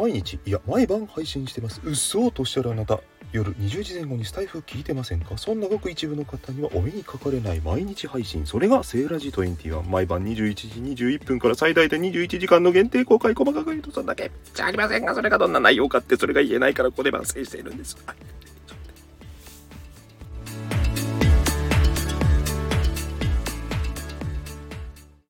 毎日いや毎晩配信してます。うっそうとしたらあなた。夜20時前後にスタイフ聞いてませんか？そんなごく一部の方にはお目にかかれない毎日配信。それがセーラジ21毎晩21時21分から最大で21時間の限定公開細かく言うとそんだけ。じゃありませんがそれがどんな内容かってそれが言えないからここで番宣しているんです。